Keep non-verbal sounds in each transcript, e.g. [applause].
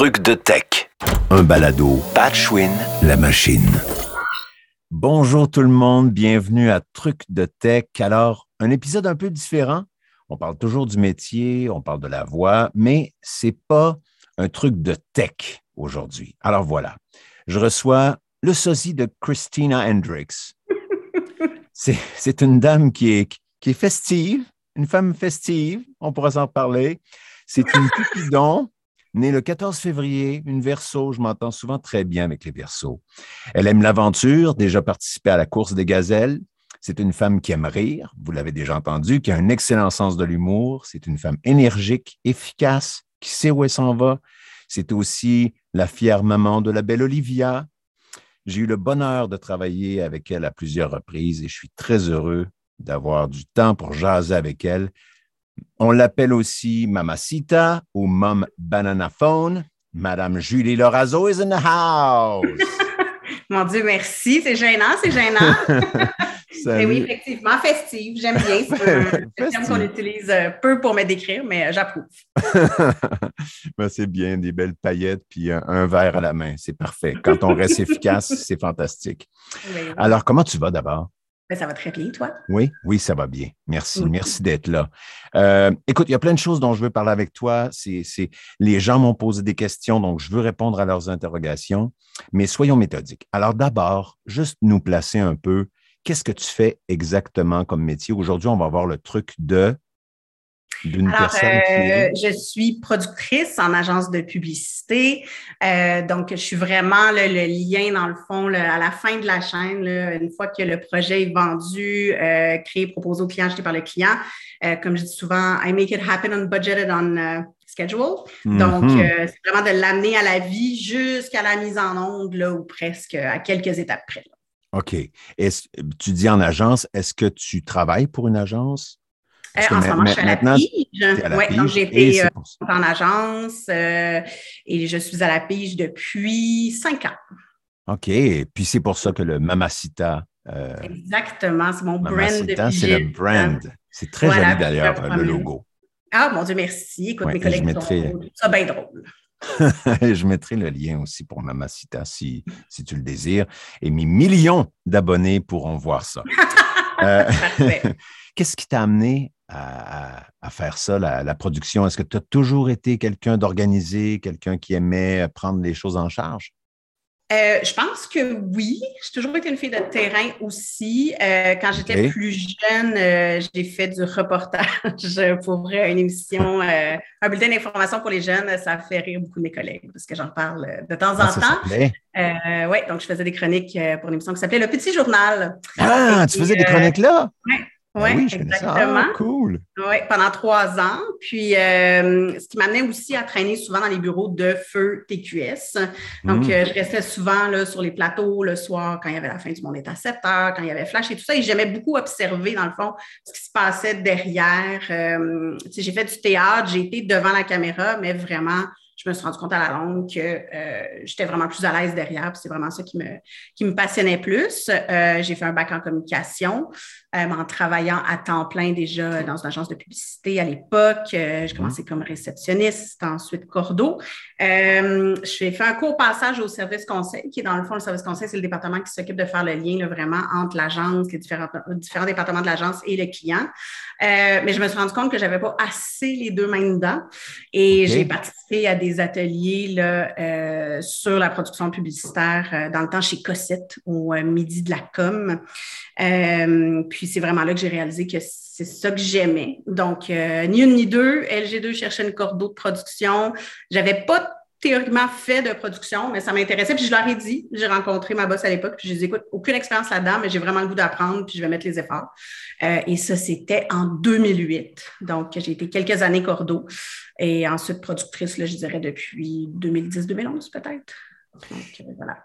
trucs de tech. Un balado. Patchwin. La machine. Bonjour tout le monde, bienvenue à Trucs de Tech. Alors, un épisode un peu différent. On parle toujours du métier, on parle de la voix, mais c'est pas un truc de tech aujourd'hui. Alors voilà, je reçois le sosie de Christina Hendricks. [laughs] C'est une dame qui est, qui est festive, une femme festive, on pourra s'en parler. C'est une [laughs] Cupidon, née le 14 février, une verso. Je m'entends souvent très bien avec les versos. Elle aime l'aventure, déjà participé à la course des gazelles. C'est une femme qui aime rire, vous l'avez déjà entendu, qui a un excellent sens de l'humour. C'est une femme énergique, efficace, qui sait où elle s'en va. C'est aussi la fière maman de la belle Olivia. J'ai eu le bonheur de travailler avec elle à plusieurs reprises et je suis très heureux d'avoir du temps pour jaser avec elle. On l'appelle aussi Mamacita ou Mom Banana Phone. Madame Julie Lorazo is in the house. [laughs] Mon Dieu, merci. C'est gênant, c'est gênant. [laughs] [laughs] Mais oui, effectivement, festive. J'aime bien. C'est un terme Festive. qu'on utilise euh, peu pour me décrire, mais euh, j'approuve. Ben, c'est bien, des belles paillettes puis un, un verre à la main. C'est parfait. Quand on reste efficace, c'est fantastique. Oui. Alors, comment tu vas d'abord? Ben, ça va très bien, toi. Oui, oui, ça va bien. Merci. Oui. Merci d'être là. Euh, écoute, il y a plein de choses dont je veux parler avec toi. C'est, les gens m'ont posé des questions, donc je veux répondre à leurs interrogations, mais soyons méthodiques. Alors d'abord, juste nous placer un peu. Qu'est-ce que tu fais exactement comme métier? Aujourd'hui, on va voir le truc de d'une personne euh, je suis productrice en agence de publicité. Euh, donc, je suis vraiment là, le lien, dans le fond, là, à la fin de la chaîne, là, une fois que le projet est vendu, euh, créé, proposé au client, acheté par le client. Comme je dis souvent, I make it happen on budget and on schedule. Donc, Mhm. c'est vraiment de l'amener à la vie jusqu'à la mise en onde, là, ou presque à quelques étapes près. OK. Tu dis en agence, est-ce que tu travailles pour une agence? Euh, en ce moment, je suis à la pige. à la Ouais, donc, pige c'est euh, en agence euh, et je suis à la pige depuis cinq ans. OK. Puis c'est pour ça que le Mamacita, euh, Exactement, c'est mon brand de Mamacita, c'est le brand. C'est très Voilà, joli d'ailleurs, le logo. Ah, mon Dieu, merci. Écoute, Ouais, mes collègues mettrai- ça bien drôle. [laughs] je mettrai le lien aussi pour Mamacita si, si tu le désires. Et mes millions d'abonnés pourront voir ça. [laughs] Euh, Parfait. [laughs] Qu'est-ce qui t'a amené à, faire ça, la, la production? Est-ce que tu as toujours été quelqu'un d'organisé, quelqu'un qui aimait prendre les choses en charge? Euh, je pense que oui. J'ai toujours été une fille de terrain aussi. Euh, quand j'étais plus jeune, euh, j'ai fait du reportage [laughs] pour une émission, [laughs] un bulletin d'information pour les jeunes. Ça fait rire beaucoup de mes collègues parce que j'en parle de temps en Comment ça temps. oui, donc je faisais des chroniques pour une émission qui s'appelait Le Petit Journal. Ah, Et tu faisais des chroniques là? Oui, Ah oui, je connais ça. exactement. Ah, cool. Oui, pendant trois ans. Puis, euh, ce qui m'amenait aussi à traîner souvent dans les bureaux de feu TQS. Donc, Mm. euh, je restais souvent là, sur les plateaux le soir quand il y avait la fin du monde est à 7 heures, quand il y avait Flash et tout ça. Et j'aimais beaucoup observer, dans le fond, ce qui se passait derrière. Euh, j'ai fait du théâtre, j'ai été devant la caméra, mais vraiment, je me suis rendu compte à la longue que euh, j'étais vraiment plus à l'aise derrière. puis C'est vraiment ça qui me, qui me passionnait plus. Euh, j'ai fait un bac en communication euh, en travaillant à temps plein déjà dans une agence de publicité à l'époque. J'ai commencé comme réceptionniste, ensuite cordeau. J'ai fait un court passage au service conseil, qui est dans le fond, le service conseil, c'est le département qui s'occupe de faire le lien là, vraiment entre l'agence, les différents, différents départements de l'agence et le client. Mais je me suis rendu compte que j'avais pas assez les deux mains dedans. Et j'ai participé à des ateliers là, euh, sur la production publicitaire euh, dans le temps chez Cossette au euh, Midi de la Com. Puis c'est vraiment là que j'ai réalisé que c'est ça que j'aimais. Donc, ni une ni deux, LG2 cherchait une cordeau de production. J'avais pas théoriquement fait de production, mais ça m'intéressait. Puis je leur ai dit, j'ai rencontré ma boss à l'époque, puis je lui ai dit, écoute, aucune expérience là-dedans, mais j'ai vraiment le goût d'apprendre, puis je vais mettre les efforts. Euh, et ça, c'était en 2008. Donc, j'ai été quelques années cordeau et ensuite productrice, là, je dirais, depuis 2010-2011 peut-être. Donc, euh, voilà.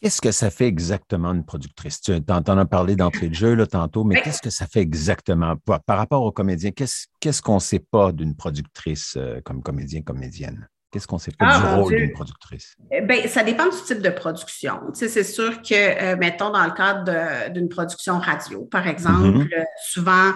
Qu'est-ce que ça fait exactement une productrice? Tu en, t'en as parlé d'entrée de jeu là, tantôt, mais Oui. qu'est-ce que ça fait exactement? Par, rapport aux comédiens? Qu'est-ce, qu'est-ce qu'on ne sait pas d'une productrice euh, comme comédien, comédienne? Qu'est-ce qu'on sait pas Ah, du rôle d'une productrice? Euh, Ben, ça dépend du type de production. Tu sais, c'est sûr que, euh, mettons, dans le cadre d'une production radio, par exemple, Mhm. euh, souvent,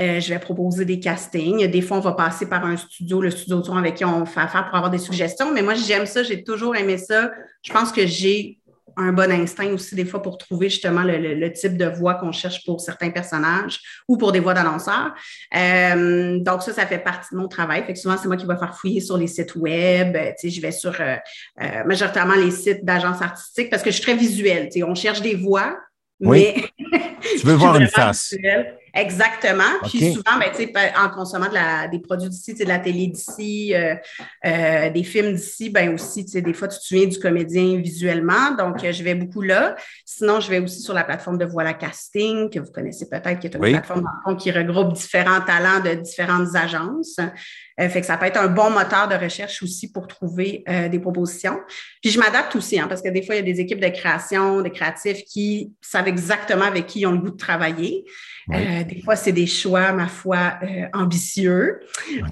euh, je vais proposer des castings. Des fois, on va passer par un studio, le studio de son avec qui on fait affaire pour avoir des suggestions. Mais moi, j'aime ça, j'ai toujours aimé ça. Je pense que j'ai un bon instinct aussi, des fois, pour trouver justement le, le- le type de voix qu'on cherche pour certains personnages ou pour des voix d'annonceurs. Euh, donc, ça, ça fait partie de mon travail. Fait que souvent, c'est moi qui vais faire fouiller sur les sites web. Euh, Tu sais, je vais sur euh, euh, majoritairement les sites d'agences artistiques parce que je suis très visuelle. Tu sais, on cherche des voix, Oui. mais Tu veux [laughs] voir une face. visuelle. Exactement. Puis souvent, ben, tu sais, pa- en consommant de la- des produits d'ici, de la télé d'ici, euh, euh, des films d'ici, ben aussi, tu sais, des fois, tu te souviens du comédien visuellement. Donc, euh, je vais beaucoup là. Sinon, je vais aussi sur la plateforme de Voilà Casting, que vous connaissez peut-être, qui est une Oui. plateforme qui regroupe différents talents de différentes agences. Euh, fait que ça peut être un bon moteur de recherche aussi pour trouver euh, des propositions. Puis je m'adapte aussi, hein, parce que des fois, il y a des équipes de création, des créatifs qui savent exactement avec qui ils ont le goût de travailler. Euh, des fois, c'est des choix, ma foi, euh, ambitieux.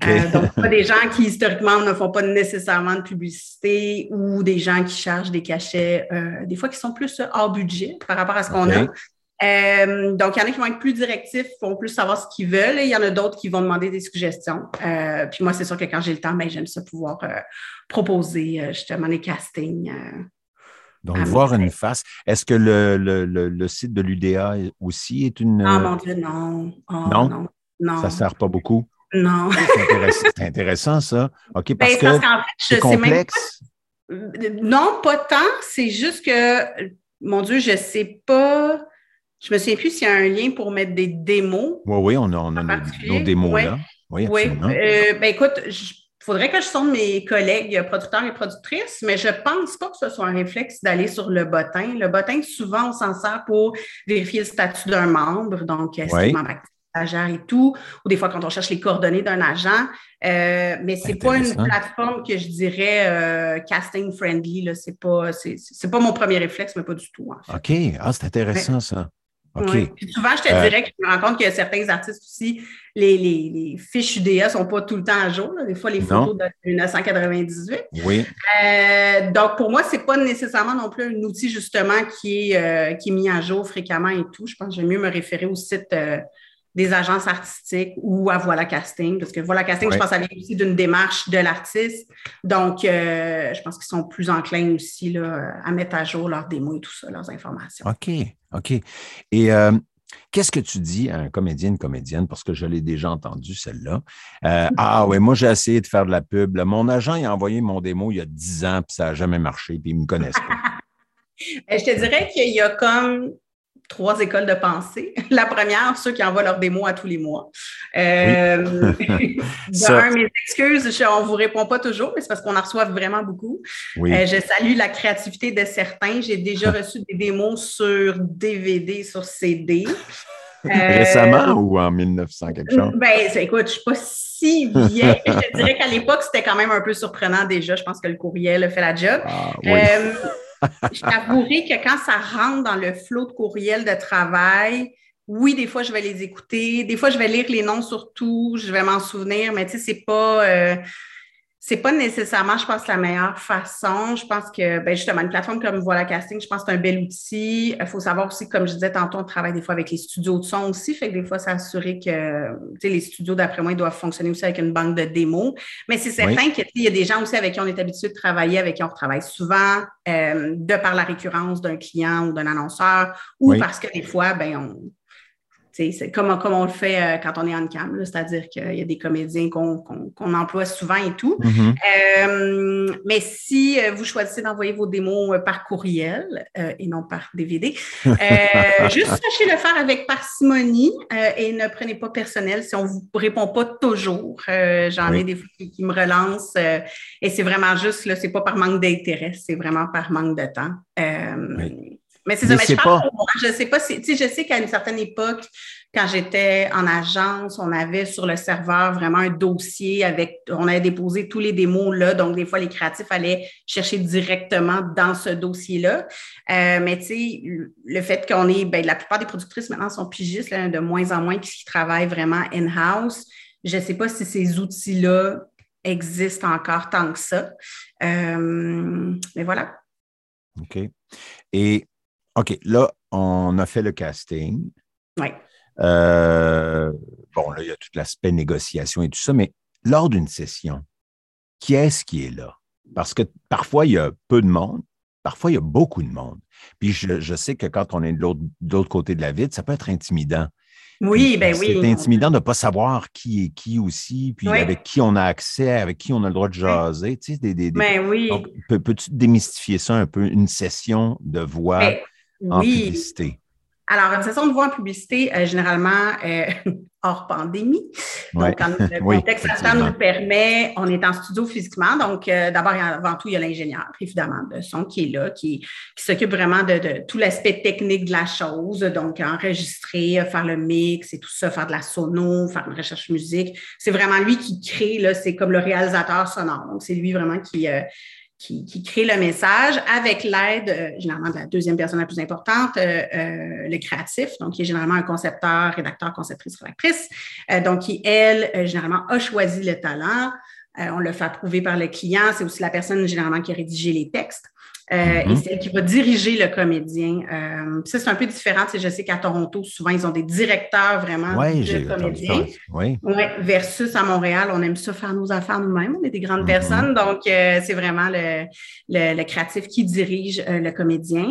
Euh, donc, pas des gens qui, historiquement, ne font pas nécessairement de publicité ou des gens qui chargent des cachets, euh, des fois qui sont plus hors budget par rapport à ce qu'on a. Euh, donc, il y en a qui vont être plus directifs, qui vont plus savoir ce qu'ils veulent. Et il y en a d'autres qui vont demander des suggestions. Euh, puis moi, c'est sûr que quand j'ai le temps, ben, j'aime ça pouvoir euh, proposer justement les castings. Donc, Ah, voir une face. Est-ce que le, le- le- le site de l'UDA aussi est une. Ah euh, mon Dieu, non. Oh, Non? non. Non. ça ne sert pas beaucoup? Non. [laughs] C'est intéressant, ça. OK, parce Ben, que parce fait, je c'est sais même pas complexe. Non, pas tant. C'est juste que, mon Dieu, je sais pas. Je me souviens plus s'il y a un lien pour mettre des démos. Oui, oui, on a, on a nos, démos là. Oui, Oui. Euh, ben écoute, il faudrait que je sonde mes collègues producteurs et productrices, mais je pense pas que ce soit un réflexe d'aller sur le bottin. Le bottin, souvent, on s'en sert pour vérifier le statut d'un membre, donc est-ce stagiaire et tout, ou des fois quand on cherche les coordonnées d'un agent. Euh, mais c'est pas une plateforme que je dirais euh, casting friendly. Là. C'est pas, c'est, pas mon premier réflexe, mais pas du tout. En fait. OK. Ah, c'est intéressant, ça. OK. Puis souvent, je te Euh, dirais que je me rends compte que certains artistes aussi, les, les, les fiches UDA ne sont pas tout le temps à jour. là. Des fois, les Non. photos de 1998. Oui. Euh, donc, pour moi, ce n'est pas nécessairement non plus un outil justement qui est, euh, qui est mis à jour fréquemment et tout. Je pense que j'aime mieux me référer au site euh, des agences artistiques ou à Voilà Casting, parce que Voilà Casting, Ouais. je pense, ça vient aussi d'une démarche de l'artiste. Donc, euh, je pense qu'ils sont plus enclins aussi là, à mettre à jour leurs démos et tout ça, leurs informations. OK. OK. Et euh, qu'est-ce que tu dis à un comédien, une comédienne, parce que je l'ai déjà entendu, celle-là. Euh, ah oui, moi, j'ai essayé de faire de la pub. Mon agent, il a envoyé mon démo il y a 10 ans, puis ça n'a jamais marché, puis ils ne me connaissent pas. [laughs] Euh, Je te dirais qu'il y a comme trois écoles de pensée. [laughs] La première, ceux qui envoient leurs démos à tous les mois. Euh, [laughs] de un, mes excuses, je- on ne vous répond pas toujours, mais c'est parce qu'on en reçoit vraiment beaucoup. Oui. Euh, je salue la créativité de certains. J'ai déjà [laughs] reçu des démos sur DVD, sur CD. Euh, Récemment ou en 1900 quelque chose? Ben, écoute, je ne suis pas si vieille. je te dirais qu'à l'époque, c'était quand même un peu surprenant déjà. Je pense que le courriel a fait la job. Ah, oui. Je t'avouerai que quand ça rentre dans le flot de courriel de travail, oui, des fois, je vais les écouter. Des fois, je vais lire les noms surtout. Je vais m'en souvenir, mais tu sais, c'est pas. euh, c'est pas nécessairement, je pense, la meilleure façon. Je pense que, ben justement, une plateforme comme Voilà Casting, je pense que c'est un bel outil. Il faut savoir aussi, comme je disais tantôt, on travaille des fois avec les studios de son aussi. Fait que des fois, s'assurer que, tu sais, les studios, d'après moi, ils doivent fonctionner aussi avec une banque de démos. Mais c'est certain qu'il y a des gens aussi avec qui on est habitué de travailler, avec qui on travaille souvent, euh, de par la récurrence d'un client ou d'un annonceur, ou Oui. parce que des fois, ben, on, c'est comme, comme on le fait euh, quand on est en cam, c'est-à-dire qu'il y a des comédiens qu'on emploie souvent et tout. Mhm. Euh, mais si euh, vous choisissez d'envoyer vos démos euh, par courriel euh, et non par DVD, euh, [laughs] juste sachez le faire avec parcimonie euh, et ne prenez pas personnel si on ne vous répond pas toujours. Euh, J'en Oui. ai des fois qui, me relancent euh, et c'est vraiment juste, là, c'est pas par manque d'intérêt, c'est vraiment par manque de temps. Euh, Oui. Mais c'est ça, mais je parle pas- moi. Je sais pas si, tu sais, je sais qu'à une certaine époque, quand j'étais en agence, on avait sur le serveur vraiment un dossier avec, on avait déposé tous les démos là, donc des fois les créatifs allaient chercher directement dans ce dossier-là. Euh, mais tu sais, le- fait qu'on est, ben, la plupart des productrices maintenant sont pigistes, là, de moins en moins qui travaillent vraiment in-house. Je ne sais pas si ces outils-là existe encore tant que ça. Euh, mais voilà. OK. Et OK, là, on a fait le casting. Oui. Euh, bon, là, il y a tout l'aspect négociation et tout ça, mais lors d'une session, qui est-ce qui est là? Parce que parfois, il y a peu de monde, parfois, il y a beaucoup de monde. Puis je, sais que quand on est de l'autre côté de la ville, ça peut être intimidant. Oui, ben oui. C'est intimidant de ne pas savoir qui est qui aussi, puis avec qui on a accès, avec qui on a le droit de jaser. Tu sais, des, des, ben oui. peux-tu démystifier ça un peu, une session de voix ben en publicité? Alors, une session de voix en publicité, euh, généralement, euh, [laughs] hors pandémie. Donc, quand le [laughs] contexte nous permet, on est en studio physiquement. Donc, euh, d'abord et avant tout, il y a l'ingénieur, évidemment, de son qui est là, qui, qui s'occupe vraiment de, tout l'aspect technique de la chose. Donc, enregistrer, faire le mix et tout ça, faire de la sono, faire une recherche musique. C'est vraiment lui qui crée, là, c'est comme le réalisateur sonore. Donc, c'est lui vraiment qui qui, crée le message avec l'aide, euh, généralement, de la deuxième personne la plus importante, euh, euh, le créatif, donc qui est généralement un concepteur, rédacteur, conceptrice, rédactrice, donc qui, elle, généralement, a choisi le talent. on le fait approuver par le client. C'est aussi la personne, généralement, qui a rédigé les textes. Euh, et mm-hmm. c'est elle qui va diriger le comédien. Euh, ça, c'est un peu différent. je sais qu'à Toronto, souvent, ils ont des directeurs vraiment de comédiens. Oui. versus à Montréal, on aime ça faire nos affaires nous-mêmes. On est des grandes mm-hmm. personnes. Donc, euh, c'est vraiment le, le, créatif qui dirige le comédien.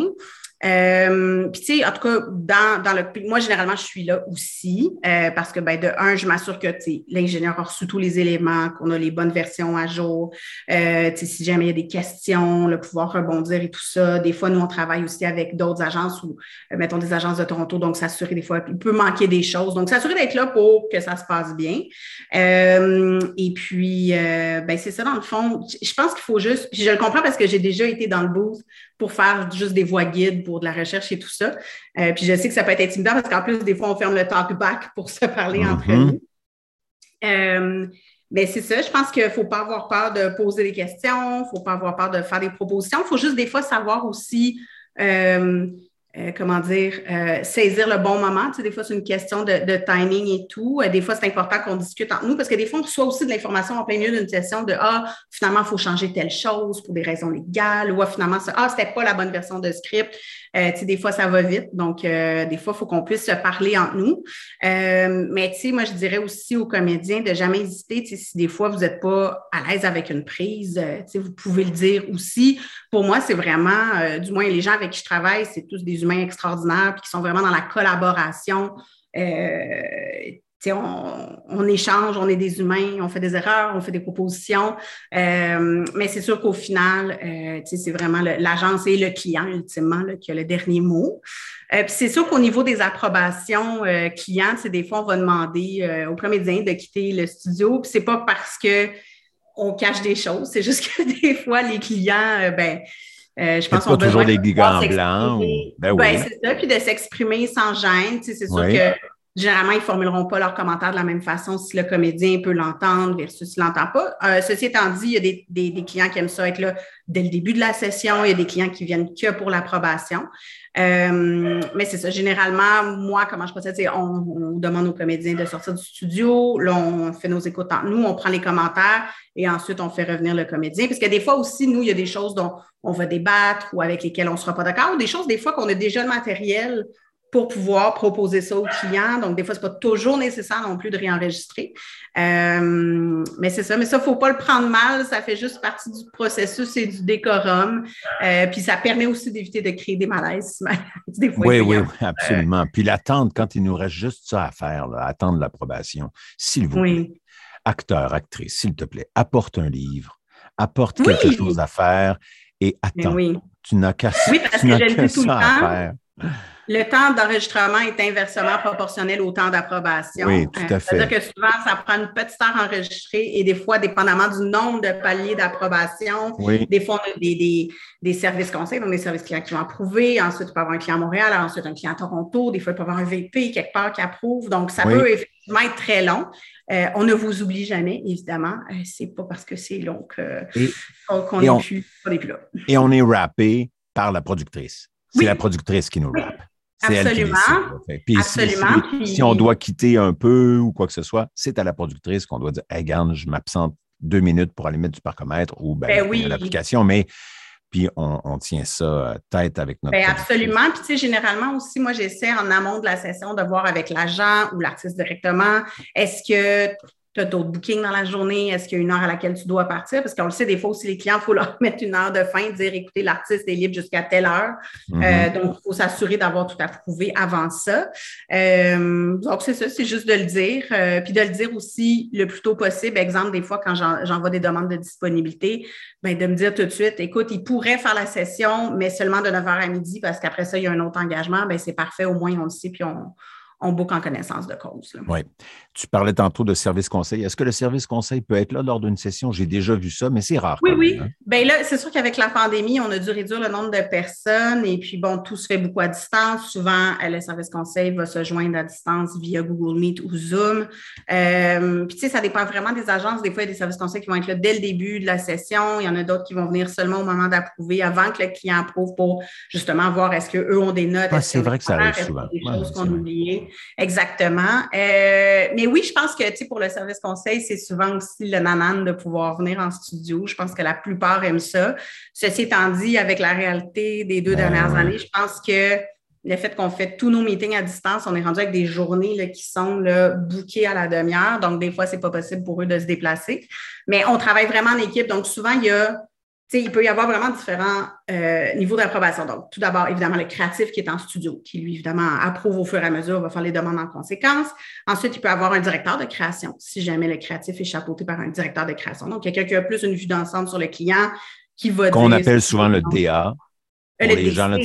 Euh, puis, tu sais, en tout cas, dans, dans, le. Moi, généralement, je suis là aussi euh, parce que, ben, de un, je m'assure que l'ingénieur a reçu tous les éléments, qu'on a les bonnes versions à jour. Euh, si jamais il y a des questions, le pouvoir rebondir et tout ça. Des fois, nous, on travaille aussi avec d'autres agences ou, euh, mettons, des agences de Toronto. Donc, s'assurer des fois, il peut manquer des choses. Donc, s'assurer d'être là pour que ça se passe bien. Euh, et puis, ben, c'est ça, dans le fond. Je pense qu'il faut juste. je le comprends parce que j'ai déjà été dans le booth pour faire juste des voix guides pour de la recherche et tout ça. Euh, puis je sais que ça peut être intimidant parce qu'en plus, des fois, on ferme le talkback pour se parler entre mm-hmm. nous. Euh, mais c'est ça, je pense qu'il ne faut pas avoir peur de poser des questions, il ne faut pas avoir peur de faire des propositions. Il faut juste des fois savoir aussi euh, euh, comment dire, euh, saisir le bon moment. Tu sais, des fois, c'est une question de, timing et tout. Euh, des fois, c'est important qu'on discute entre nous parce que des fois, on reçoit aussi de l'information en plein milieu d'une session de Ah, finalement, il faut changer telle chose pour des raisons légales ou ah, finalement, Ah, c'était pas la bonne version de script. tu sais, des fois, ça va vite. Donc, des fois, il faut qu'on puisse se parler entre nous. mais tu sais, moi, je dirais aussi aux comédiens de jamais hésiter. Tu sais, si des fois, vous n'êtes pas à l'aise avec une prise, tu sais, vous pouvez le dire aussi. Pour moi, c'est vraiment, du moins, les gens avec qui je travaille, c'est tous des extraordinaires, qui sont vraiment dans la collaboration. Euh, on, échange, on est des humains, on fait des erreurs, on fait des propositions, euh, mais c'est sûr qu'au final, euh, c'est vraiment l'agence et le client, ultimement, qui a le dernier mot. c'est sûr qu'au niveau des approbations clients, des fois, on va demander aux comédiens de quitter le studio, puis c'est pas parce que on cache des choses, c'est juste que [laughs] des fois, les clients, ben, euh, je pense qu'on toujours des gants blancs. Ben, oui. c'est ça, puis de s'exprimer sans gêne. c'est sûr que généralement, ils ne formuleront pas leurs commentaires de la même façon si le comédien peut l'entendre versus s'il ne l'entend pas. Euh, ceci étant dit, il y a des, des, clients qui aiment ça être là dès le début de la session. Il y a des clients qui viennent que pour l'approbation. Euh, mais c'est ça. Généralement, moi, comment je procède, c'est on, on, demande aux comédiens de sortir du studio. Là, on fait nos écoutes entre nous, on prend les commentaires et ensuite on fait revenir le comédien. Parce que des fois aussi, nous, il y a des choses dont on va débattre ou avec lesquelles on ne sera pas d'accord, ou des choses, des fois, qu'on a déjà le matériel pour pouvoir proposer ça aux clients. Donc, des fois, ce n'est pas toujours nécessaire non plus de réenregistrer. Euh, mais c'est ça. Mais ça, il ne faut pas le prendre mal. Ça fait juste partie du processus et du décorum. Euh, puis ça permet aussi d'éviter de créer des malaises. [laughs] oui, oui, absolument. Puis l'attendre, quand il nous reste juste ça à faire, attendre l'approbation, s'il vous plaît. Acteur, actrice, s'il te plaît, apporte un livre, apporte quelque chose à faire et attends. Tu n'as qu'à oui, parce que je le dis tout le temps. Le temps d'enregistrement est inversement proportionnel au temps d'approbation. Oui, tout à fait. C'est-à-dire que souvent, ça prend une petite heure enregistrée et des fois, dépendamment du nombre de paliers d'approbation, des fois, on a des, des, services conseils, donc des services clients qui vont approuver. Ensuite, il peut avoir un client à Montréal, ensuite un client à Toronto. Des fois, il peut avoir un VP quelque part qui approuve. Donc, ça peut effectivement être très long. Euh, on ne vous oublie jamais, évidemment. Euh, c'est pas parce que c'est long qu'on n'est plus, plus là. Et on est rappé par la productrice. C'est la productrice qui nous rappe. Absolument. Puis Si, on doit quitter un peu ou quoi que ce soit, c'est à la productrice qu'on doit dire hey, regarde, je m'absente deux minutes pour aller mettre du parcomètre ou ben, Ben oui. l'application, mais puis on, on tient ça euh, tête avec notre. Ben absolument. Puis, tu sais, généralement aussi, moi, j'essaie en amont de la session de voir avec l'agent ou l'artiste directement, est-ce que tu as d'autres bookings dans la journée? Est-ce qu'il y a une heure à laquelle tu dois partir? Parce qu'on le sait, des fois aussi, les clients, il faut leur [laughs] mettre une heure de fin, dire écoutez, l'artiste est libre jusqu'à telle heure. Mhm. Euh, donc, il faut s'assurer d'avoir tout approuvé avant ça. Euh, donc, c'est ça, c'est juste de le dire. Euh, puis de le dire aussi le plus tôt possible. Exemple, des fois, quand j'en- j'envoie des demandes de disponibilité, ben, de me dire tout de suite, écoute, il pourrait faire la session, mais seulement de 9h à midi, parce qu'après ça, il y a un autre engagement. Ben, c'est parfait, au moins, on le sait, puis on, on book en connaissance de cause. là. Oui. Tu parlais tantôt de service conseil. Est-ce que le service conseil peut être là lors d'une session? J'ai déjà vu ça, mais c'est rare. Oui, oui. hein. Bien là, c'est sûr qu'avec la pandémie, on a dû réduire le nombre de personnes et puis bon, tout se fait beaucoup à distance. Souvent, euh, le service conseil va se joindre à distance via Google Meet ou Zoom. Euh, puis tu sais, ça dépend vraiment des agences. Des fois, il y a des services conseils qui vont être là dès le début de la session. Il y en a d'autres qui vont venir seulement au moment d'approuver avant que le client approuve pour justement voir est-ce qu'eux ont des notes. Ah, c'est vrai que ça arrive souvent. Des Ouais, choses c'est qu'on. Exactement. Euh, mais oui, je pense que tu sais, pour le service conseil, c'est souvent aussi le nanan de pouvoir venir en studio. Je pense que la plupart aiment ça. Ceci étant dit, avec la réalité des deux Ben dernières années, je pense que le fait qu'on fait tous nos meetings à distance, on est rendu avec des journées là, qui sont là, bookées à la demi-heure. Donc, des fois, c'est pas possible pour eux de se déplacer. Mais on travaille vraiment en équipe. Donc, souvent, il y a il peut y avoir vraiment différents euh, niveaux d'approbation. Donc, tout d'abord, évidemment, le créatif qui est en studio, qui lui, évidemment, approuve au fur et à mesure, va faire les demandes en conséquence. Ensuite, il peut avoir un directeur de création, si jamais le créatif est chapeauté par un directeur de création. Donc, quelqu'un qui a plus une vue d'ensemble sur le client, qui va Qu'on appelle souvent le DA. Euh, Pour le les gens, là,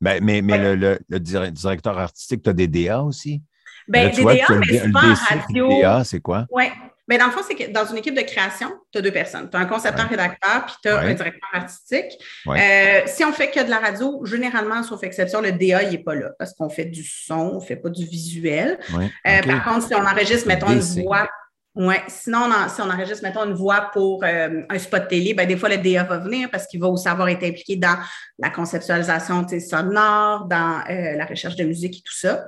Ben, mais mais Ouais. le, le- le dir- directeur artistique, tu as des DA aussi? Ben, Là, des vois, DA, mais souvent en radio. DA, c'est quoi? Oui. Mais dans le fond, c'est que dans une équipe de création, tu as deux personnes. Tu as un concepteur-rédacteur, puis tu as Ouais. un directeur artistique. Ouais. Euh, si on fait que de la radio, généralement, sauf exception, le DA, il n'est pas là parce qu'on fait du son, on ne fait pas du visuel. Ouais, Euh. Par contre, si on enregistre, mettons, une voix. Ouais. Sinon, on en- si on enregistre, mettons, une voix pour euh, un spot télé, ben, des fois, le DA va venir parce qu'il va aussi avoir été impliqué dans la conceptualisation sonore, dans euh, la recherche de musique et tout ça.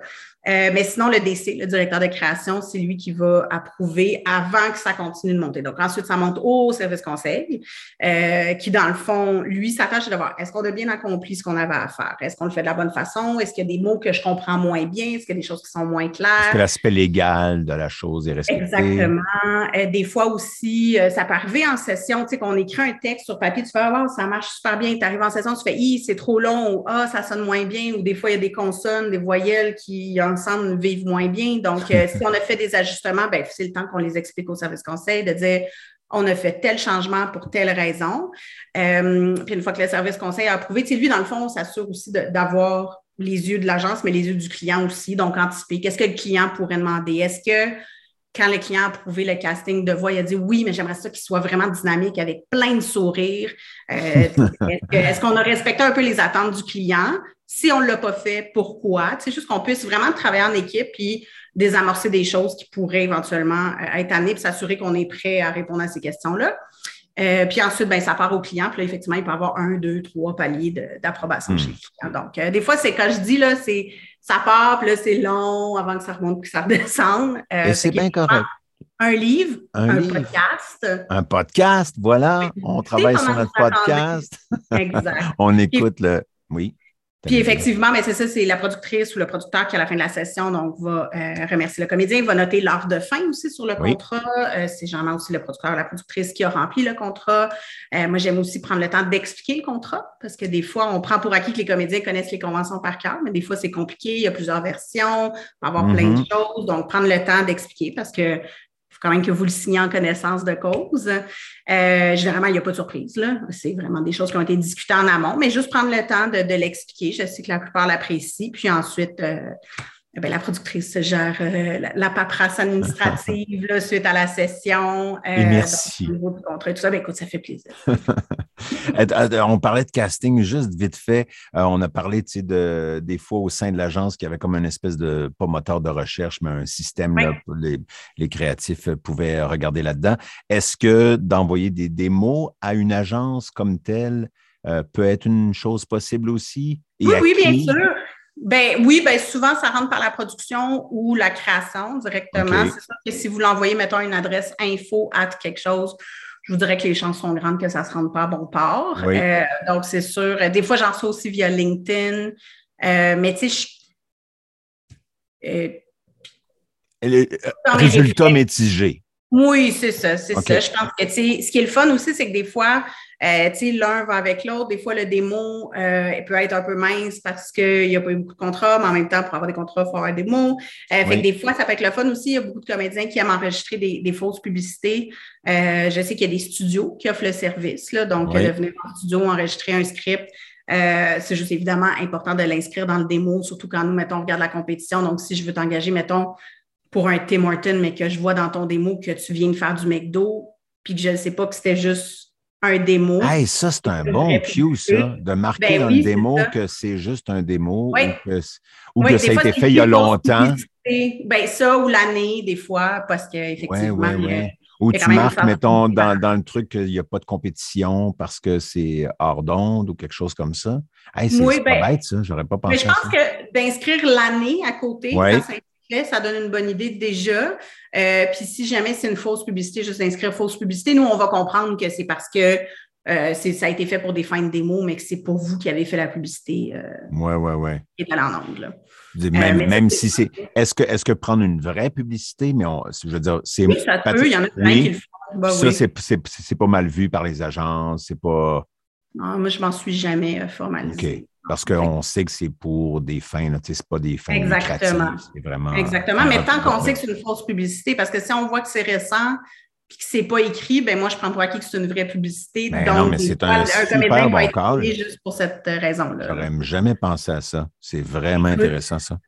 Euh, mais sinon, le DC, le directeur de création, c'est lui qui va approuver avant que ça continue de monter. Donc, ensuite, ça monte au service conseil, euh, qui, dans le fond, lui, s'attache à voir est-ce qu'on a bien accompli ce qu'on avait à faire? Est-ce qu'on le fait de la bonne façon? Est-ce qu'il y a des mots que je comprends moins bien? Est-ce qu'il y a des choses qui sont moins claires? Est-ce que l'aspect légal de la chose est respecté? Exactement. Euh, des fois aussi, euh, ça peut arriver en session, tu sais, qu'on écrit un texte sur papier, tu fais, wow, ça marche super bien. Tu arrives en session, tu fais, c'est trop long, ou ah, ça sonne moins bien, ou des fois, il y a des consonnes, des voyelles qui, ensemble, vivent moins bien. Donc, euh, si on a fait des ajustements, ben, c'est le temps qu'on les explique au service conseil, de dire, on a fait tel changement pour telle raison. Euh, puis une fois que le service conseil a approuvé, lui, dans le fond, on s'assure aussi d'avoir les yeux de l'agence, mais les yeux du client aussi. Donc, anticiper. Qu'est-ce que le client pourrait demander? Est-ce que quand le client a approuvé le casting de voix, il a dit oui, mais j'aimerais ça qu'il soit vraiment dynamique avec plein de sourires. Euh, [laughs] est-ce qu'on a respecté un peu les attentes du client? Si on ne l'a pas fait, pourquoi? C'est juste qu'on puisse vraiment travailler en équipe puis désamorcer des choses qui pourraient éventuellement euh, être amenées puis s'assurer qu'on est prêt à répondre à ces questions-là. Euh, puis ensuite, ben, ça part au client. Puis là, effectivement, il peut y avoir un, deux, trois paliers d'approbation Hmm. chez le client. Donc, euh, des fois, c'est quand je dis, là, c'est ça part, puis là, c'est long avant que ça remonte que ça redescende. Euh, Et c'est bien correct. Un livre, Un un, livre. podcast. Un podcast, voilà. On travaille sur notre podcast. Exact. [laughs] On écoute le. Oui. Puis effectivement, mais c'est ça, c'est la productrice ou le producteur qui, à la fin de la session, donc, va euh, remercier le comédien, va noter l'heure de fin aussi sur le Oui. contrat. Euh, c'est généralement aussi le producteur ou la productrice qui a rempli le contrat. Euh, moi, j'aime aussi prendre le temps d'expliquer le contrat parce que des fois, on prend pour acquis que les comédiens connaissent les conventions par cœur, mais des fois, c'est compliqué. Il y a plusieurs versions, il peut y avoir plein de Mhm. choses. Donc, prendre le temps d'expliquer parce que quand même que vous le signiez en connaissance de cause. Euh, généralement, il n'y a pas de surprise. Là. C'est vraiment des choses qui ont été discutées en amont, mais juste prendre le temps de, de l'expliquer. Je sais que la plupart l'apprécient. Puis ensuite, euh, ben, la productrice gère euh, la, la paperasse administrative là, suite à la session. Euh, Et merci. donc, au niveau du contrat et tout ça, ben, écoute, ça fait plaisir. [laughs] On parlait de casting juste vite fait. Euh, on a parlé de, des fois au sein de l'agence qu'il y avait comme une espèce de, pas moteur de recherche, mais un système Oui. là, pour les, les créatifs pouvaient regarder là-dedans. Est-ce que d'envoyer des démos à une agence comme telle euh, peut être une chose possible aussi? Et Oui, oui, bien qui? sûr. Ben oui, ben souvent, ça rentre par la production ou la création directement. C'est sûr que si vous l'envoyez, mettons, une adresse info at quelque chose, je vous dirais que les chances sont grandes que ça ne se rende pas à bon port. Oui. Euh, donc, c'est sûr. Euh, Des fois, j'en reçois aussi via LinkedIn. Euh, mais tu sais, je- euh, le- résultat mitigé. Oui, c'est ça, c'est ça. Je pense que, tu sais, ce qui est le fun aussi, c'est que des fois, euh, l'un va avec l'autre. Des fois, le démo, euh, il peut être un peu mince parce qu'il n'y a pas eu beaucoup de contrats, mais en même temps, pour avoir des contrats, il faut avoir des mots. Euh, Fait que des fois, ça peut être le fun aussi. Il y a beaucoup de comédiens qui aiment enregistrer des, des fausses publicités. Euh, je sais qu'il y a des studios qui offrent le service, là, donc Oui. de venir en studio, enregistrer un script. Euh, c'est juste évidemment important de l'inscrire dans le démo, surtout quand nous, mettons, on regarde la compétition. Donc, si je veux t'engager, mettons, pour un Tim Horton, mais que je vois dans ton démo que tu viens de faire du McDo, puis que je ne sais pas que c'était juste un démo. Hey, ça, c'est un bon cue, ça, de marquer Ben dans oui, le démo que c'est juste un démo Oui. ou que, c- ou Oui, que des ça a été fait il y a longtemps. Ben, ça ou l'année, des fois, parce qu'effectivement. Ou tu marques, mettons, dans, dans le truc qu'il n'y a pas de compétition parce que c'est hors d'onde ou quelque chose comme ça. Hey, c'est Oui, pas ben, bête, ça. J'aurais pas pensé Mais je à pense ça. que d'inscrire l'année à côté, Ouais. ça ça donne une bonne idée déjà. Euh, puis si jamais c'est une fausse publicité, juste inscrire fausse publicité, nous, on va comprendre que c'est parce que euh, ça a été fait pour des fins de démo, mais que c'est pour vous qui avez fait la publicité euh, Oui, oui, oui. qui est en ongle. là. Même, même si c'est. Est-ce que, est-ce que prendre une vraie publicité, mais on, je veux dire, c'est. Oui, ça peut. Il y en a plein oui. qui le font. Bah ça, oui. c'est- pas mal vu par les agences, c'est pas. Non, moi, je m'en suis jamais euh, OK. formalisée. Parce qu'on sait que c'est pour des fins, c'est pas des fins Exactement. vraiment. Exactement. Mais tant qu'on sait que c'est une fausse publicité, parce que si on voit que c'est récent puis que c'est pas écrit, ben moi, je prends pour acquis que c'est une vraie publicité. Ben donc, non, mais des c'est un super bon call. juste pour cette euh, raison-là. J'aurais jamais pensé à ça. C'est vraiment Oui. intéressant, ça.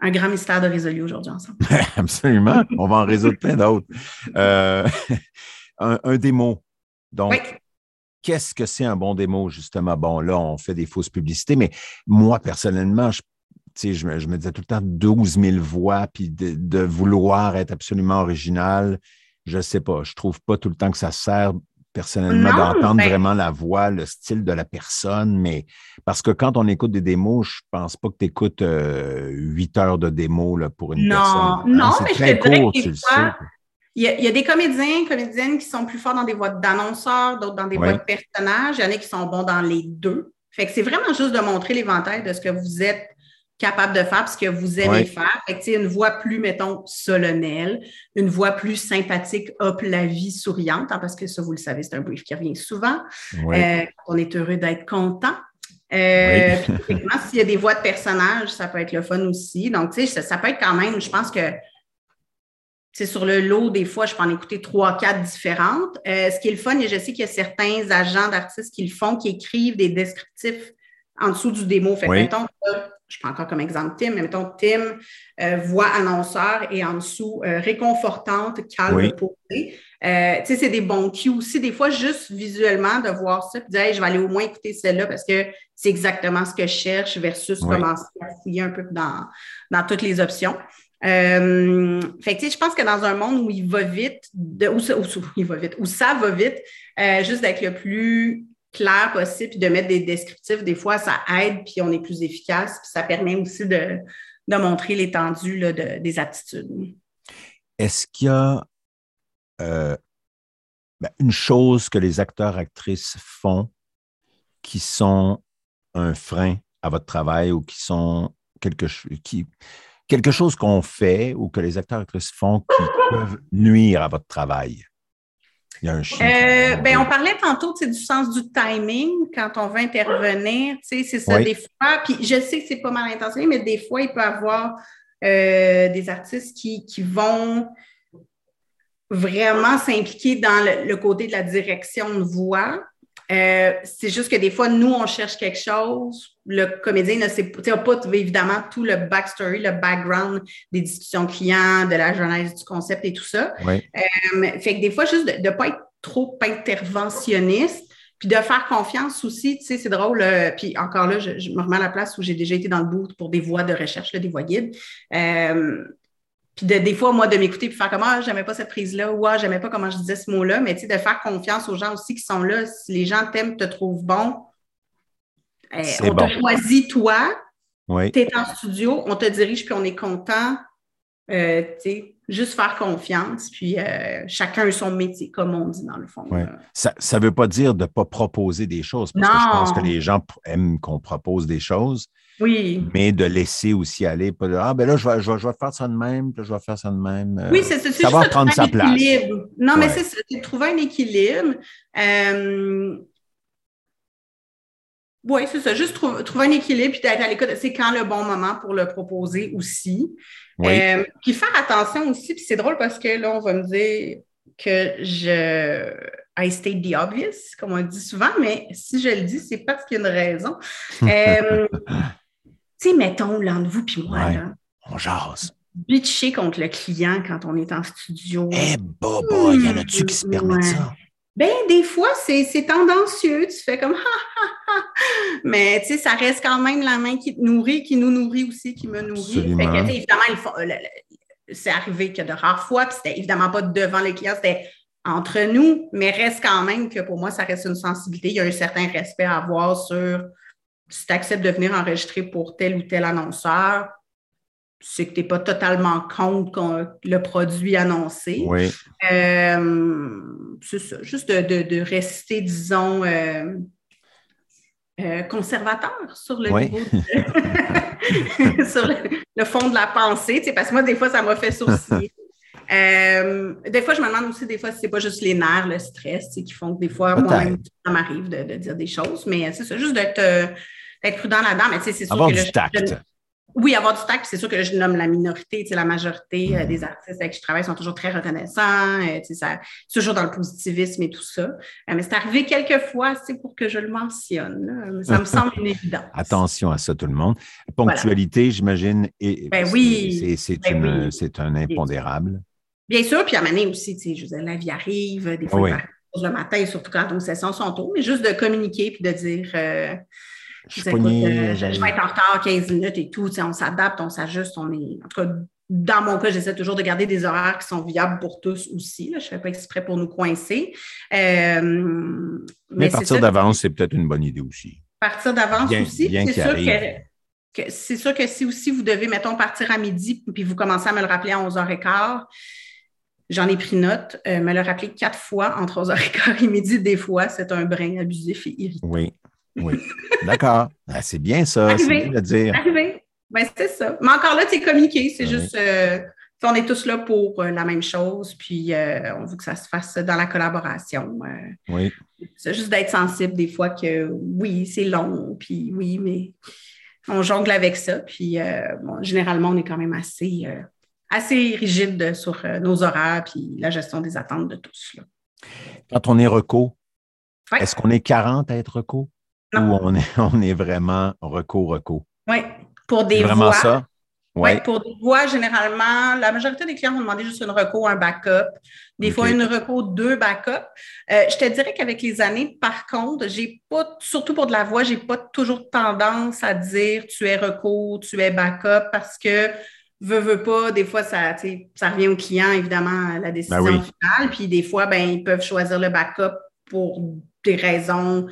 Un grand mystère de résolu aujourd'hui ensemble. [laughs] Absolument. On va en résoudre plein d'autres. Euh, [laughs] un, un démo. Donc, Oui. Qu'est-ce que c'est un bon démo, justement? Bon, là, on fait des fausses publicités, mais moi, personnellement, je, me, je me disais tout le temps 12 000 voix, puis de, de vouloir être absolument original, je ne sais pas. Je trouve pas tout le temps que ça sert personnellement d'entendre ben- vraiment la voix, le style de la personne, mais parce que quand on écoute des démos, je pense pas que tu écoutes huit heures de démo là, pour une Non, personne. non, c'est mais je très te dirais court, que tu des le fois, sais. Il y, a, il y a des comédiens, comédiennes qui sont plus forts dans des voix d'annonceurs, d'autres dans des voix de personnages. Il y en a qui sont bons dans les deux. Fait que c'est vraiment juste de montrer l'éventail de ce que vous êtes capable de faire, ce que vous aimez faire. Fait que, tu sais, une voix plus, mettons, solennelle, une voix plus sympathique, hop, la vie souriante, hein, parce que ça, vous le savez, c'est un brief qui revient souvent. Euh, on est heureux d'être content. Euh, s'il y a des voix de personnages, ça peut être le fun aussi. Donc, tu sais, ça, ça peut être quand même, je pense que c'est sur le lot, des fois, je peux en écouter trois, quatre différentes. Euh, ce qui est le fun, et je sais qu'il y a certains agents d'artistes qui le font, qui écrivent des descriptifs en dessous du démo. Fait que, Oui. mettons, je prends encore comme exemple Tim, mais mettons Tim, euh, voix annonceur et en dessous, euh, réconfortante, calme, Oui. posée. Euh, tu sais, c'est des bons cues aussi. Des fois, juste visuellement, de voir ça, puis de dire, Hey, je vais aller au moins écouter celle-là parce que c'est exactement ce que je cherche versus Oui. commencer à fouiller un peu dans, dans toutes les options. Euh, fait que, je pense que dans un monde où il va vite, où, ça, où il va vite, où ça va vite, euh, juste d'être le plus clair possible, puis de mettre des descriptifs, des fois, ça aide, puis on est plus efficace, puis ça permet aussi de, de montrer l'étendue des aptitudes. Est-ce qu'il y a euh, ben, une chose que les acteurs, actrices font qui sont un frein à votre travail ou qui sont quelque, ch- qui, quelque chose qu'on fait ou que les acteurs, actrices font qui peuvent nuire à votre travail? Il y a un chien. Euh, ben, on parlait tantôt du sens du timing quand on veut intervenir. C'est ça, Oui. des fois. Puis je sais que c'est pas mal intentionné, mais des fois, il peut y avoir euh, des artistes qui, qui vont vraiment s'impliquer dans le, le côté de la direction de voix. Euh, c'est juste que des fois, nous, on cherche quelque chose. Le comédien ne sait pas, pas évidemment tout le backstory, le background des discussions clients, de la genèse du concept et tout ça. Oui. Euh, fait que des fois, juste de ne pas être trop interventionniste, puis de faire confiance aussi, tu sais, c'est drôle. euh, puis encore là, je, je me remets à la place où j'ai déjà été dans le bout pour des voix de recherche, là, des voix guides. Euh, puis de, des fois, moi, de m'écouter puis faire comme Ah, j'aimais pas cette prise-là, ou Ah, j'aimais pas comment je disais ce mot-là, mais tu sais, de faire confiance aux gens aussi qui sont là. Si les gens t'aiment, te trouvent bon, euh, C'est on bon. te choisit toi, Oui. Tu es en studio, on te dirige, puis on est content. Euh, tu sais, juste faire confiance, puis euh, chacun a son métier, comme on dit dans le fond. Ouais. Ça ne veut pas dire de ne pas proposer des choses, parce que je pense que les gens aiment qu'on propose des choses, Oui. mais de laisser aussi aller. Pas de, ah, ben là, je vais, je, vais, je vais faire ça de même, puis là, je vais faire ça de même. Euh, Oui, c'est ça. juste prendre trouver sa place. équilibre. Non, mais c'est ça, c'est de trouver un équilibre. Euh, Oui, c'est ça. Juste trou- trouver un équilibre puis d'être à l'écoute. C'est quand le bon moment pour le proposer aussi. Oui. Euh, puis faire attention aussi, puis c'est drôle parce que là, on va me dire que je I state the obvious, comme on dit souvent, mais si je le dis, c'est parce qu'il y a une raison. [laughs] Euh, tu sais, mettons, là, entre vous puis moi, Ouais. là, On jase. bitcher contre le client quand on est en studio. Eh, baba, il y en a-tu qui se permettent Ouais. ça? Ben, des fois, c'est c'est tendancieux. Tu fais comme [laughs] ha, ha, ha. Mais tu sais, ça reste quand même la main qui te nourrit, qui nous nourrit aussi, qui me nourrit. Fait que, évidemment, le fo- le- le- c'est arrivé que de rares fois, puis c'était évidemment pas devant les clients, c'était entre nous, mais reste quand même que pour moi, ça reste une sensibilité. Il y a un certain respect à avoir sur si tu acceptes de venir enregistrer pour tel ou tel annonceur, c'est que tu n'es pas totalement contre le produit annoncé. Oui. Euh, c'est ça, juste de, de- de rester, disons, euh, euh, conservateur sur le Oui. niveau de- [laughs] sur le, le fond de la pensée, tu sais, parce que moi, des fois, ça m'a fait sourciller. [laughs] Des fois, je me demande aussi, des fois, si c'est pas juste les nerfs, le stress, tu sais, qui font que des fois, moi-même, ça m'arrive de, de dire des choses, mais c'est ça, juste d'être prudent là-dedans. Mais tu sais, c'est sûr Avoir que oui, avoir du tact, puis c'est sûr que je nomme la minorité, tu sais, la majorité euh, des artistes avec qui je travaille sont toujours très reconnaissants, euh, tu sais, ça, c'est toujours dans le positivisme et tout ça. Euh, mais c'est arrivé quelques fois, c'est pour que je le mentionne. là. Ça me semble une évidence. [laughs] Attention à ça, tout le monde. Ponctualité, j'imagine, et Ben oui. c'est Ben oui. c'est un impondérable. Bien sûr, puis à donné aussi, tu sais, je veux dire, la vie arrive, des fois, Oui. le matin, surtout quand nos sessions sont tôt, mais juste de communiquer puis de dire, euh, Je suis euh, pogné, je, je vais être en retard 15 minutes et tout. On s'adapte, on s'ajuste. On est. En tout cas, dans mon cas, j'essaie toujours de garder des horaires qui sont viables pour tous aussi. là. Je ne fais pas exprès pour nous coincer. Euh, Mais, partir d'avance, c'est peut-être une bonne idée aussi. Partir d'avance aussi. bien C'est sûr arrive. que, que- c'est sûr que si aussi vous devez, mettons, partir à midi, puis vous commencez à me le rappeler à 11h15, j'en ai pris note. euh, me le rappeler quatre fois entre 11h15 et midi, des fois, c'est un brin abusif et irritant. Oui, oui. D'accord. Ah, c'est bien ça, c'est bien de dire. Arrivé. Ben, c'est ça. Mais encore là, c'est communiquer. C'est juste, euh, on est tous là pour euh, la même chose, puis euh, on veut que ça se fasse dans la collaboration. euh. Oui. c'est juste d'être sensible des fois que oui, c'est long, puis oui, mais on jongle avec ça. Puis bon, généralement, on est quand même assez, assez rigide sur nos horaires, puis la gestion des attentes de tous. là. Quand on est reco, est-ce qu'on est 40 à être reco? Non. Ou on est, [laughs] on est vraiment reco-reco? Oui, pour des vraiment voix. ça? Oui, Oui. pour des voix, généralement, la majorité des clients vont demander juste une reco, un backup. Des fois, une reco, deux backups. Euh, je te dirais qu'avec les années, par contre, j'ai pas, surtout pour de la voix, j'ai pas toujours tendance à dire tu es reco, tu es backup parce que veux, veux pas, des fois, ça, ça revient au client, évidemment, à la décision Ben oui. finale. Puis des fois, ben, ils peuvent choisir le backup pour des raisons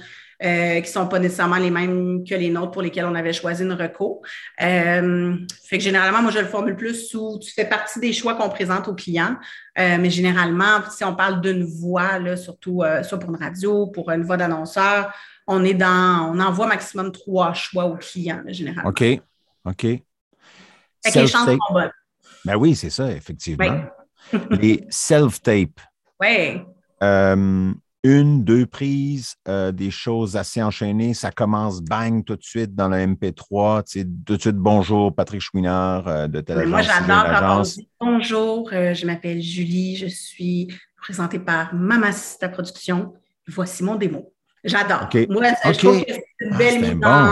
euh, qui ne sont pas nécessairement les mêmes que les nôtres pour lesquelles on avait choisi une reco. Euh, fait que généralement, moi, je le formule plus sous tu fais partie des choix qu'on présente aux clients. Euh, mais généralement, si on parle d'une voix, là, surtout soit pour une radio, pour une voix d'annonceur, on est dans, on envoie maximum trois choix aux clients, là, généralement. OK. OK. Fait que les chances Self-tape. sont bonnes. Ben oui, c'est ça, effectivement. Oui. Les self-tape. Oui. Une, deux prises, euh, des choses assez enchaînées. Ça commence bang tout de suite dans le MP3. Tu sais, tout de suite, bonjour, Patrick Chouinard euh, de telle Mais moi, agence, telle j'adore quand on dit bonjour, euh, je m'appelle Julie, je suis présentée par Mamacita Production. Voici mon démo. J'adore. Moi, ça, OK. je trouve que c'est une Ah, belle c'est mise bon.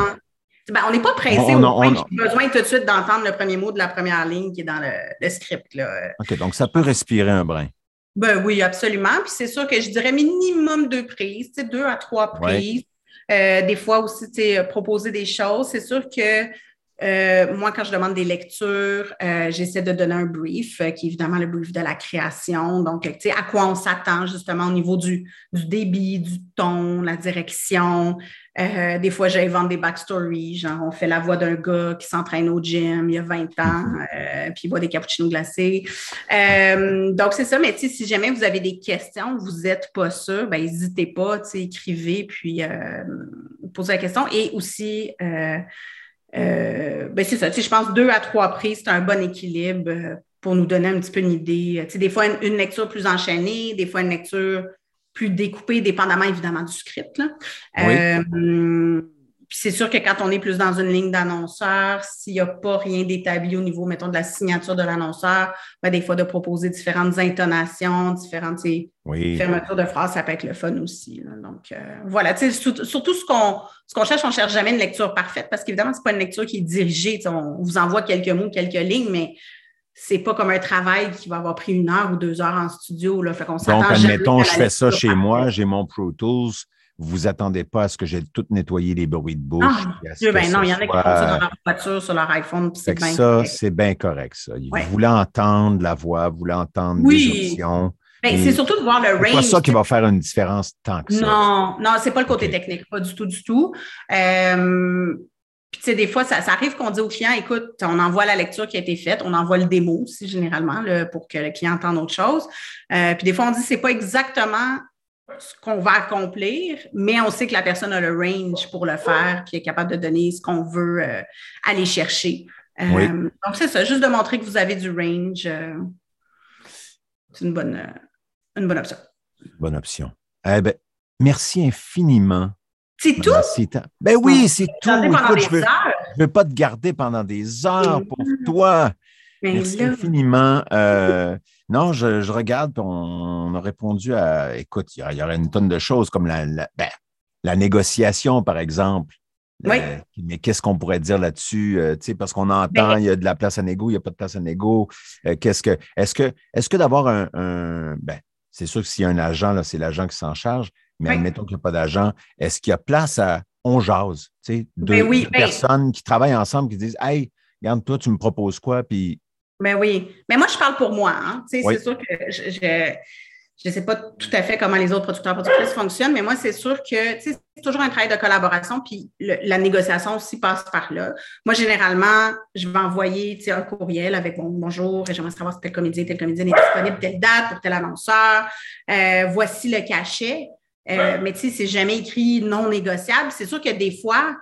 Ben, on n'est pas pressé On- on- on- j'ai besoin tout de suite d'entendre le premier mot de la première ligne qui est dans le, le script. Là. OK, donc ça peut respirer un brin. Ben oui, absolument. Puis c'est sûr que je dirais minimum deux prises, deux à trois Ouais. prises. Euh, des fois aussi, tu sais, proposer des choses. C'est sûr que euh, moi, quand je demande des lectures, euh, j'essaie de donner un brief, euh, qui est évidemment le brief de la création. Donc, tu sais, à quoi on s'attend justement au niveau du, du, débit, du ton, la direction. des fois, j'invente des backstories, genre on fait la voix d'un gars qui s'entraîne au gym il y a 20 ans, puis il boit des cappuccinos glacés. donc, c'est ça, mais si jamais vous avez des questions, vous n'êtes pas sûr, ben, n'hésitez pas, écrivez, puis posez la question. Et aussi, euh, ben c'est ça. je pense deux à trois prises, c'est un bon équilibre euh, pour nous donner un petit peu une idée. des fois, une, lecture plus enchaînée, des fois, une lecture plus découpée, dépendamment évidemment du script. Euh, puis c'est sûr que quand on est plus dans une ligne d'annonceur, s'il n'y a pas rien d'établi au niveau, mettons, de la signature de l'annonceur, ben, des fois de proposer différentes intonations, différentes fermetures de phrases, ça peut être le fun aussi. Donc euh, voilà, surtout ce qu'on ce qu'on cherche, on ne cherche jamais une lecture parfaite parce qu'évidemment, ce n'est pas une lecture qui est dirigée. On vous envoie quelques mots, quelques lignes, mais c'est pas comme un travail qui va avoir pris une heure ou deux heures en studio. Là. Fait Donc, admettons, je fais ça chez moi, j'ai mon Pro Tools vous attendez pas à ce que j'ai tout nettoyé les bruits de bouche. Ah, ben non, il y en a qui font ça dans leur voiture, sur leur iPhone. C'est bien ça, c'est bien correct, ça. Vous voulez entendre la voix, vous voulez entendre les options. Ben, c'est surtout de voir le range. C'est pas ça qui va faire une différence tant que ça. Non, non, c'est pas le côté technique, pas du tout, du tout. Euh, puis, tu sais, des fois, ça, arrive qu'on dit au client, écoute, on envoie la lecture qui a été faite, on envoie le démo aussi, généralement, pour que le client entende autre chose. Euh, puis, des fois, on dit, c'est pas exactement ce qu'on va accomplir, mais on sait que la personne a le range pour le faire, puis est capable de donner ce qu'on veut euh, aller chercher. Euh, donc, c'est ça, juste de montrer que vous avez du range. Euh, c'est une bonne, une bonne option. Bonne option. Eh ben, merci infiniment. C'est tout? Ben oui, c'est tout. je ne veux, pas te garder pendant des heures pour toi. Merci infiniment. Non, je, regarde, on, a répondu à, écoute, il y, aurait une tonne de choses comme la, ben, négociation, par exemple. Oui. mais qu'est-ce qu'on pourrait dire là-dessus? Euh, parce qu'on entend, ben il y a de la place à négo, il n'y a pas de place à négo. Euh, qu'est-ce que, est-ce que, est-ce que d'avoir un, ben, c'est sûr que s'il y a un agent, là, c'est l'agent qui s'en charge, mais admettons qu'il n'y a pas d'agent, est-ce qu'il y a place à on jase, tu sais, deux, personnes qui travaillent ensemble, qui disent, hey, regarde, toi, tu me proposes quoi, puis mais ben oui. Mais moi, je parle pour moi. Hein. C'est sûr que je ne sais pas tout à fait comment les autres producteurs productrices fonctionnent, mais moi, c'est sûr que c'est toujours un travail de collaboration, puis la négociation aussi passe par là. Moi, généralement, je vais envoyer un courriel avec bon, bonjour, et j'aimerais savoir si tel comédien, tel comédien est disponible telle date pour tel annonceur. Euh, voici le cachet. Euh, mais tu sais, c'est jamais écrit non négociable. C'est sûr que des fois,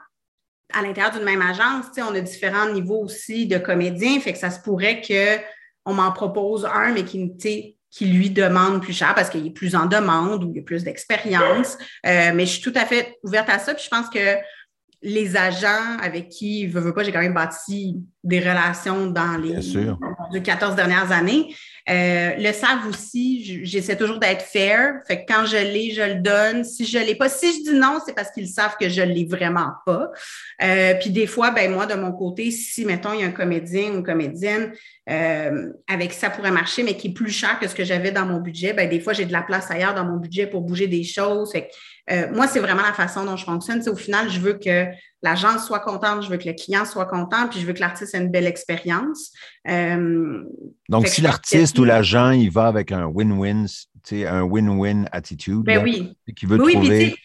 à l'intérieur d'une même agence, on a différents niveaux aussi de comédiens, fait que ça se pourrait qu'on m'en propose un, mais qui, qui lui demande plus cher parce qu'il est plus en demande ou il a plus d'expérience. Euh, mais je suis tout à fait ouverte à ça. Puis je pense que les agents avec qui, veux, veux pas, j'ai quand même bâti des relations dans les 14 dernières années, euh, le savent aussi. J'essaie toujours d'être fair. Fait que quand je l'ai, je le donne. Si je l'ai pas, si je dis non, c'est parce qu'ils savent que je l'ai vraiment pas. Euh, puis des fois, ben moi, de mon côté, si, mettons, il y a un comédien ou une comédienne euh, avec qui ça pourrait marcher, mais qui est plus cher que ce que j'avais dans mon budget, ben des fois, j'ai de la place ailleurs dans mon budget pour bouger des choses. Fait que, euh, moi, c'est vraiment la façon dont je fonctionne. au final, je veux que l'agence soit contente, je veux que le client soit content, puis je veux que l'artiste ait une belle expérience. Euh, Donc, si l'artiste ou l'agent, il va avec un win-win, un win-win attitude, ben oui. qui veut trouver...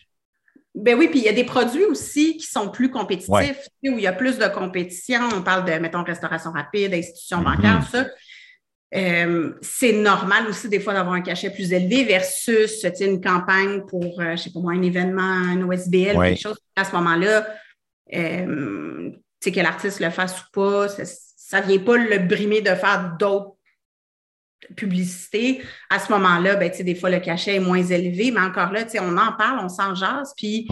Ben oui, puis il y a des produits aussi qui sont plus compétitifs, où il y a plus de compétition. On parle de, mettons, restauration rapide, institutions mm-hmm. bancaires, tout ça. Euh, c'est normal aussi des fois d'avoir un cachet plus élevé versus une campagne pour, euh, je sais pas moi, un événement, un OSBL, quelque chose. À ce moment-là, euh, que l'artiste le fasse ou pas, ça ne vient pas le brimer de faire d'autres publicités. À ce moment-là, ben, des fois, le cachet est moins élevé, mais encore là, on en parle, on s'en jase, puis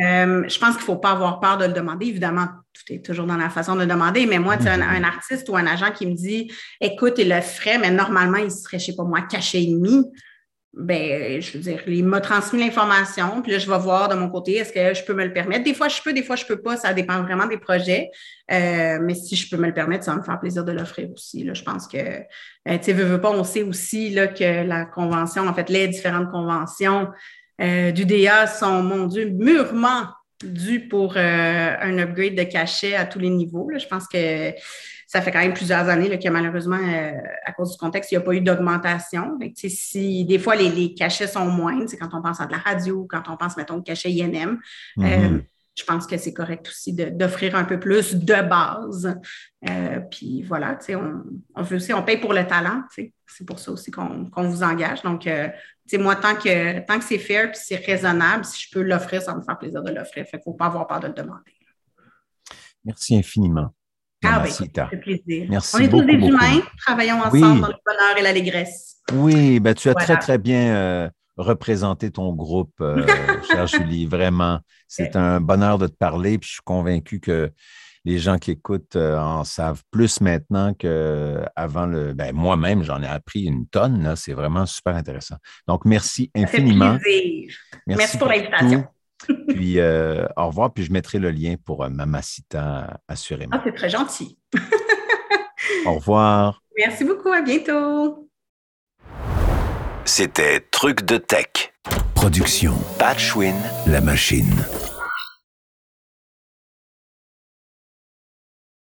euh, je pense qu'il ne faut pas avoir peur de le demander. Évidemment, tout est toujours dans la façon de le demander, mais moi, tu un, un, artiste ou un agent qui me dit écoute, il le ferait, mais normalement, il serait, je ne sais pas moi, caché et demi. Ben, je veux dire, il m'a transmis l'information, puis là, je vais voir de mon côté, est-ce que je peux me le permettre? Des fois, je peux, des fois, je ne peux pas, ça dépend vraiment des projets. Euh, mais si je peux me le permettre, ça va me faire plaisir de l'offrir aussi. Là. Je pense que, euh, tu sais, veux, pas, on sait aussi là, que la convention, en fait, les différentes conventions, euh, du DA sont, mon Dieu, mûrement dû pour un upgrade de cachet à tous les niveaux. Je pense que ça fait quand même plusieurs années là, que malheureusement, à cause du contexte, il n'y a pas eu d'augmentation. Si des fois les, cachets sont moindres, c'est quand on pense à de la radio, quand on pense, mettons, au cachet INM. Mm-hmm je pense que c'est correct aussi d'offrir un peu plus de base. Euh, puis voilà, on, on veut aussi, on paye pour le talent, c'est pour ça aussi qu'on vous engage. Donc, euh, moi, tant que, tant que c'est fair et c'est raisonnable, si je peux l'offrir, ça va me faire plaisir de l'offrir. Fait qu'il ne faut pas avoir peur de le demander. Merci infiniment. Ah oui, fait plaisir. Merci on est tous des humains, travaillons ensemble dans le bonheur et l'allégresse. Oui, ben, tu as très, très bien euh, représenté ton groupe, euh, [laughs] chère Julie. Vraiment, c'est un bonheur de te parler. Puis je suis convaincu que les gens qui écoutent euh, en savent plus maintenant qu'avant le. Ben, moi-même, j'en ai appris une tonne. C'est vraiment super intéressant. Donc, merci infiniment. Merci, merci, pour, l'invitation. Puis, euh, au revoir. Puis, je mettrai le lien pour Mamacita, assurément. Ah, c'est très gentil. au revoir. Merci beaucoup. À bientôt. C'était Truc de Tech. Production Patchwin, la machine.